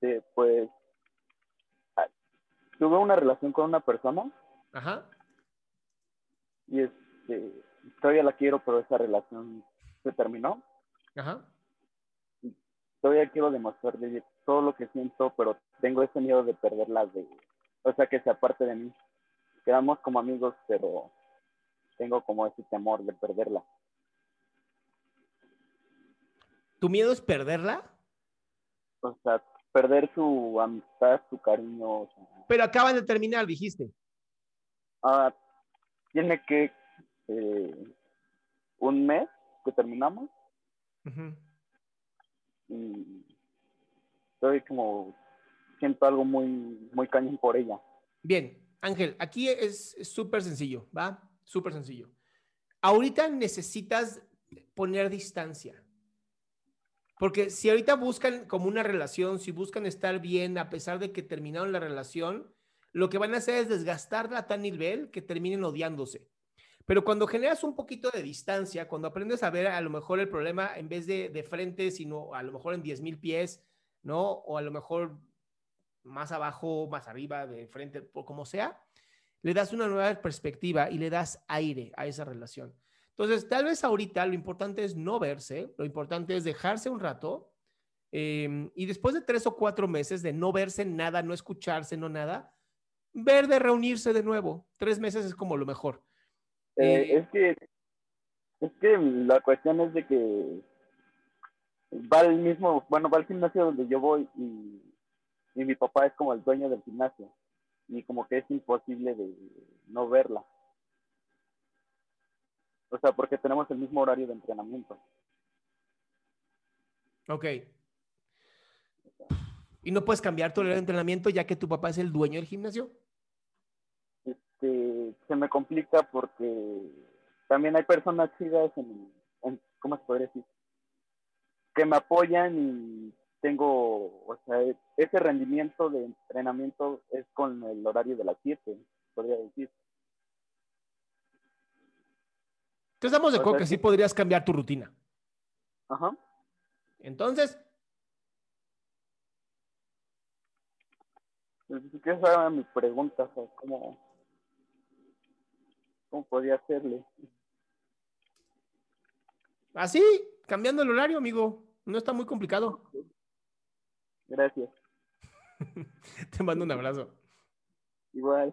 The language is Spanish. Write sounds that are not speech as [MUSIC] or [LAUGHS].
Este, pues, tuve una relación con una persona Ajá. y este, todavía la quiero, pero esa relación se terminó. Ajá. Todavía quiero demostrarle todo lo que siento, pero tengo ese miedo de perderla, de, o sea, que se aparte de mí. Quedamos como amigos, pero tengo como ese temor de perderla. ¿Tu miedo es perderla? O sea, perder su amistad, su cariño. Pero acaban de terminar, dijiste. ah, tiene que eh, un mes que terminamos y estoy como siento algo muy muy cañón por ella. Bien, Ángel, aquí es es súper sencillo, ¿va? Súper sencillo. Ahorita necesitas poner distancia. Porque si ahorita buscan como una relación, si buscan estar bien a pesar de que terminaron la relación, lo que van a hacer es desgastarla a tal nivel que terminen odiándose. Pero cuando generas un poquito de distancia, cuando aprendes a ver a lo mejor el problema en vez de de frente, sino a lo mejor en 10 mil pies, ¿no? O a lo mejor más abajo, más arriba, de frente, por como sea, le das una nueva perspectiva y le das aire a esa relación. Entonces, tal vez ahorita lo importante es no verse, lo importante es dejarse un rato eh, y después de tres o cuatro meses de no verse nada, no escucharse, no nada, ver de reunirse de nuevo. Tres meses es como lo mejor. Eh, Eh, es que es que la cuestión es de que va al mismo, bueno, va al gimnasio donde yo voy y, y mi papá es como el dueño del gimnasio y como que es imposible de no verla. O sea, porque tenemos el mismo horario de entrenamiento. Ok. ¿Y no puedes cambiar tu horario de entrenamiento ya que tu papá es el dueño del gimnasio? Este, se me complica porque también hay personas chidas en, en ¿cómo se podría decir? Que me apoyan y tengo, o sea, ese rendimiento de entrenamiento es con el horario de las 7, podría decir. Entonces estamos de O acuerdo sea, que sí podrías cambiar tu rutina. Ajá. Entonces, si quieres hacer mi pregunta, o sea, ¿cómo, ¿cómo podría hacerle? así, cambiando el horario, amigo. No está muy complicado. Gracias. [LAUGHS] Te mando un abrazo. Igual.